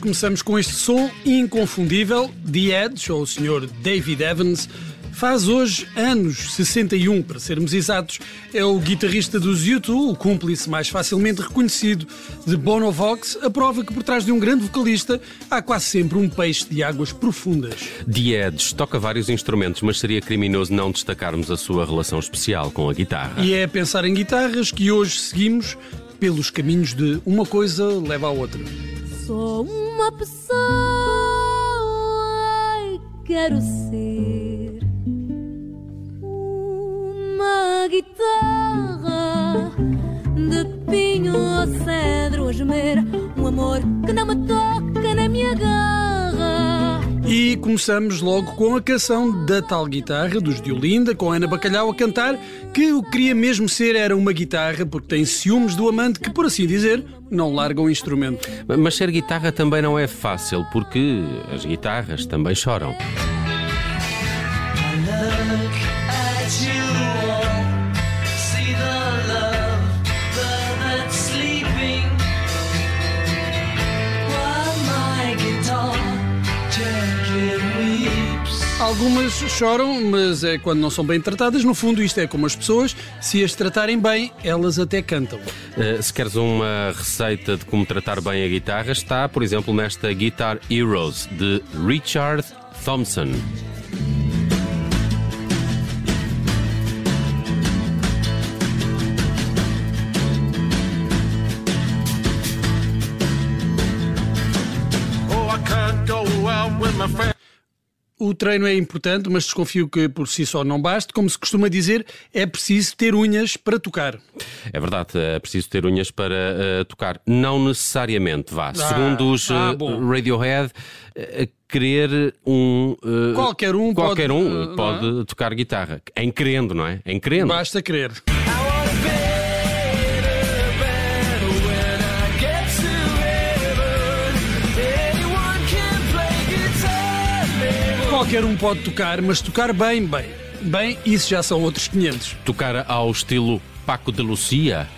Começamos com este som inconfundível. The Edge, ou o Sr. David Evans, faz hoje anos, 61 para sermos exatos. É o guitarrista dos U2, o cúmplice mais facilmente reconhecido de Bono Vox, a prova que por trás de um grande vocalista há quase sempre um peixe de águas profundas. The Edge toca vários instrumentos, mas seria criminoso não destacarmos a sua relação especial com a guitarra. E é a pensar em guitarras que hoje seguimos pelos caminhos de uma coisa leva à outra. Sou uma pessoa quero ser uma guitarra de pinho ou cedro a gemer, um amor que não me toca nem me agarra. E começamos logo com a canção da tal guitarra, dos de Olinda, com Ana Bacalhau a cantar, que o que queria mesmo ser era uma guitarra, porque tem ciúmes do amante que, por assim dizer, não larga o instrumento. Mas ser guitarra também não é fácil, porque as guitarras também choram. Look at you Algumas choram, mas é quando não são bem tratadas. No fundo, isto é como as pessoas, se as tratarem bem, elas até cantam. Uh, se queres uma receita de como tratar bem a guitarra, está, por exemplo, nesta Guitar Heroes de Richard Thompson. O treino é importante, mas desconfio que por si só não baste. Como se costuma dizer, é preciso ter unhas para tocar. É verdade, é preciso ter unhas para uh, tocar. Não necessariamente, vá. Segundo os ah, bom. Radiohead, uh, querer um. uh, Qualquer um qualquer pode, um uh, pode tocar guitarra. Em querendo, não é? Em querendo. Basta querer. Qualquer um pode tocar, mas tocar bem, bem. Bem, isso já são outros 500. Tocar ao estilo Paco de Lucia.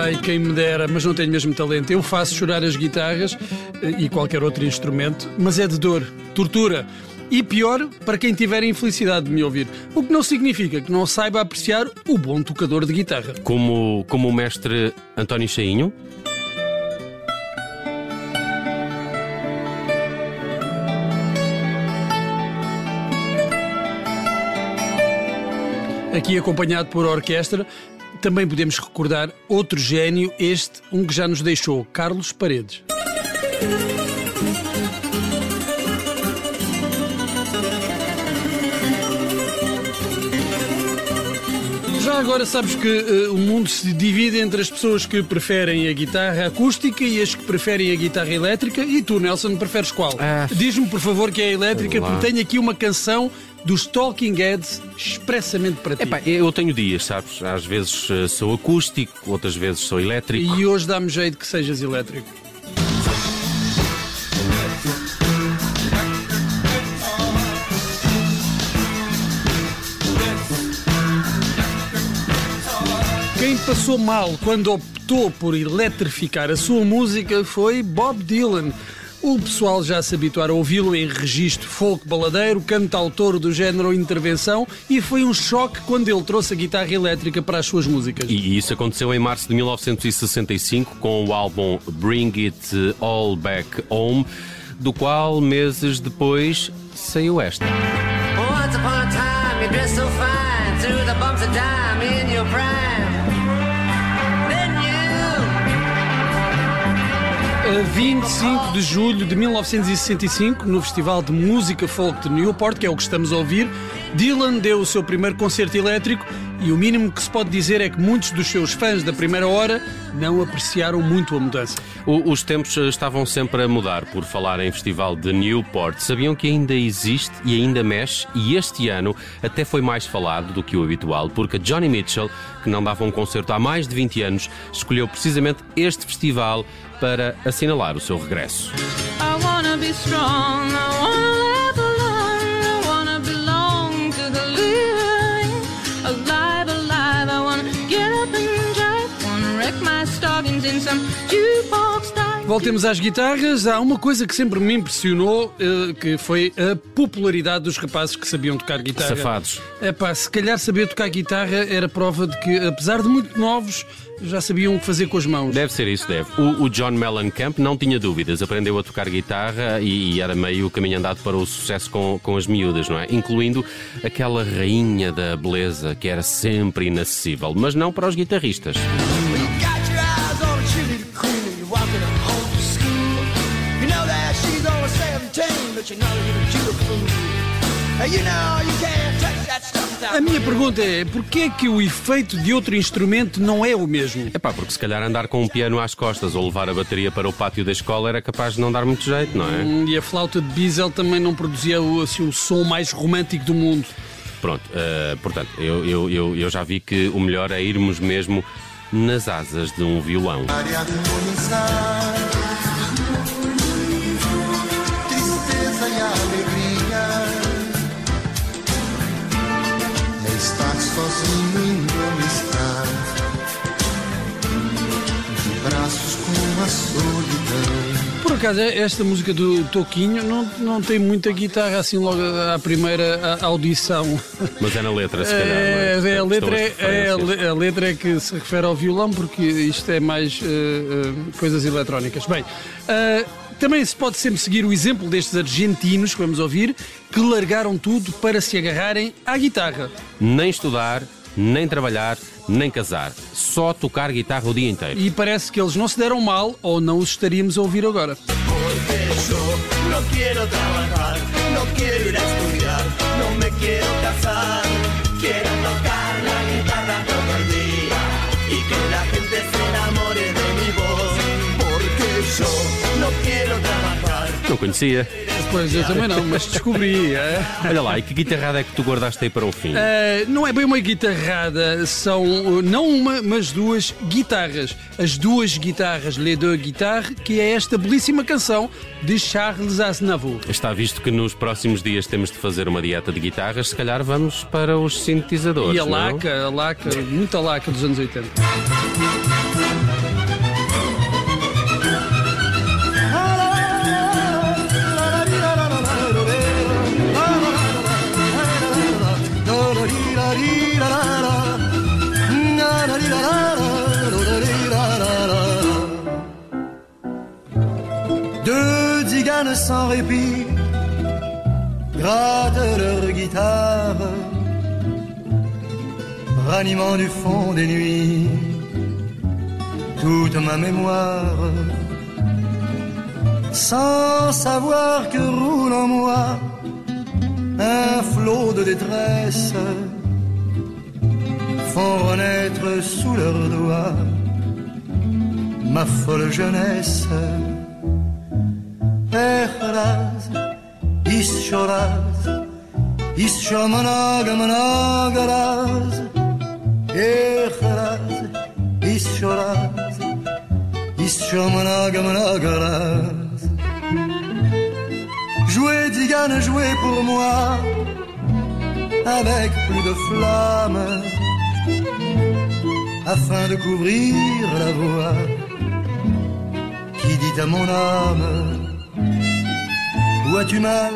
Ai, quem me dera, mas não tenho mesmo talento. Eu faço chorar as guitarras eh, e qualquer outro instrumento, mas é de dor, tortura. E pior para quem tiver a infelicidade de me ouvir. O que não significa que não saiba apreciar o bom tocador de guitarra. Como, como o mestre António Cheinho. Aqui acompanhado por orquestra, também podemos recordar outro gênio, este, um que já nos deixou, Carlos Paredes. Já agora sabes que eh, o mundo se divide entre as pessoas que preferem a guitarra acústica e as que preferem a guitarra elétrica. E tu, Nelson, preferes qual? Ah. Diz-me, por favor, que é a elétrica, porque tenho aqui uma canção dos Talking Heads expressamente para ti. Epá, eu tenho dias, sabes? Às vezes eh, sou acústico, outras vezes sou elétrico. E hoje dá-me jeito que sejas elétrico. Passou mal quando optou por eletrificar a sua música foi Bob Dylan. O pessoal já se habituar a ouvi-lo em registro folk baladeiro, cantautor do género intervenção, e foi um choque quando ele trouxe a guitarra elétrica para as suas músicas. E isso aconteceu em março de 1965 com o álbum Bring It All Back Home, do qual meses depois saiu esta. 25 de julho de 1965, no Festival de Música Folk de Newport, que é o que estamos a ouvir, Dylan deu o seu primeiro concerto elétrico e o mínimo que se pode dizer é que muitos dos seus fãs da primeira hora não apreciaram muito a mudança. O- os tempos eh, estavam sempre a mudar por falar em Festival de Newport. Sabiam que ainda existe e ainda mexe, e este ano até foi mais falado do que o habitual, porque Johnny Mitchell, que não dava um concerto há mais de 20 anos, escolheu precisamente este festival para assinalar o seu regresso. I wanna be strong, I wanna Voltemos às guitarras. Há uma coisa que sempre me impressionou, eh, que foi a popularidade dos rapazes que sabiam tocar guitarra. Safados. É pá, se calhar saber tocar guitarra era prova de que, apesar de muito novos, já sabiam o que fazer com as mãos. Deve ser isso, deve. O, o John Mellencamp não tinha dúvidas, aprendeu a tocar guitarra e, e era meio o caminho andado para o sucesso com, com as miúdas, não é? Incluindo aquela rainha da beleza que era sempre inacessível, mas não para os guitarristas. A minha pergunta é: porquê é que o efeito de outro instrumento não é o mesmo? É pá, porque se calhar andar com um piano às costas ou levar a bateria para o pátio da escola era capaz de não dar muito jeito, não é? Hum, E a flauta de Diesel também não produzia o, assim, o som mais romântico do mundo. Pronto, eh, portanto, eu, eu, eu, eu já vi que o melhor é irmos mesmo nas asas de um violão. tristeza acaso, esta música do Toquinho não, não tem muita guitarra assim logo à primeira audição. Mas é na letra, se calhar. não É, é? é, a, letra é, é a, letra é que se refere ao violão, porque isto é mais eh, eh, coisas eletrónicas. Bem, eh, também se pode sempre seguir o exemplo destes argentinos que vamos ouvir, que largaram tudo para se agarrarem à guitarra. Nem estudar, nem trabalhar, nem casar. Só tocar guitarra o dia inteiro. E parece que eles não se deram mal ou não os estaríamos a ouvir agora. Quiero tocar la guitarra todo el día y que la gente se enamore de mi voz. Não conhecia. Pois eu também não, mas descobri. é. Olha lá, e que guitarrada é que tu guardaste aí para o fim? Uh, não é bem uma guitarrada, são uh, não uma, mas duas guitarras. As duas guitarras, Les Deux Guitarres, que é esta belíssima canção de Charles Aznavour. Está visto que nos próximos dias temos de fazer uma dieta de guitarras, se calhar vamos para os sintetizadores. E a não? laca, a laca, muita laca dos anos 80. Deux tziganes sans répit grattent leur guitare, ranimant du fond des nuits toute ma mémoire, sans savoir que roule en moi un flot de détresse, font renaître sous leurs doigts ma folle jeunesse. Echraz Is shoraz Is shomana gamana garaz Echraz Is shoraz gamana garaz Jouez, Digane, jouez pour moi Avec plus de flamme Afin de couvrir la voix Qui dit à mon âme as-tu mal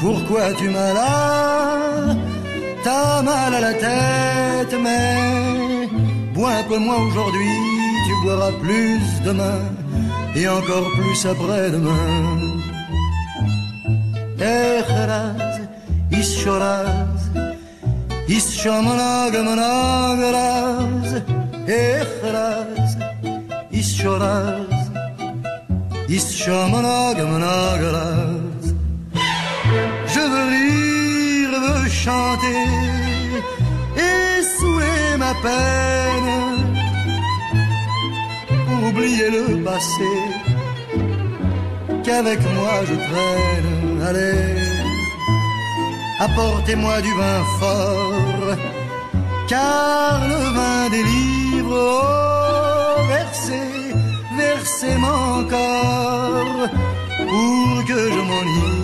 Pourquoi as-tu mal Ah, T'as mal à la tête, mais bois un peu moins aujourd'hui, tu boiras plus demain et encore plus après-demain. Echeraz, ischoraz, ischomanagamanagaraz, Echeraz, ischoraz, Je veux rire, veux chanter et souhaiter ma peine. Oublier le passé qu'avec moi je traîne. Allez, apportez-moi du vin fort, car le vin délivre. Oh, verser mon corps pour que je m'enivre.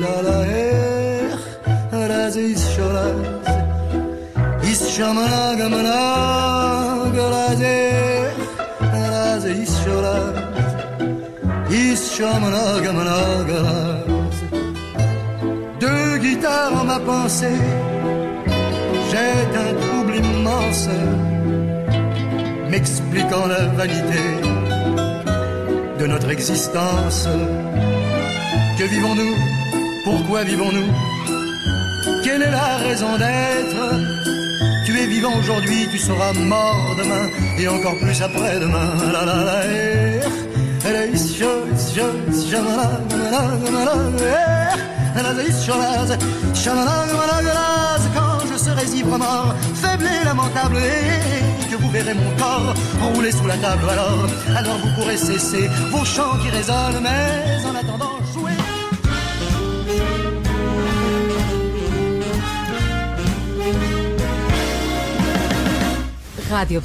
La la her, la zis sholaz, is shamanag manag, la zer, la zis sholaz, is shamanag manag, Deux guitares en ma pensée, j'ai un trouble immense, m'expliquant la vanité de notre existence. Que vivons-nous Pourquoi vivons-nous Quelle est la raison d'être Tu es vivant aujourd'hui, tu seras mort demain et encore plus après-demain. La eh. Eh, eh. Quand je serai mort, faible et lamentable, vous verrez mon corps enroulé sous la table, alors, alors vous pourrez cesser vos chants qui résonnent, mais en attendant, jouez. Rádio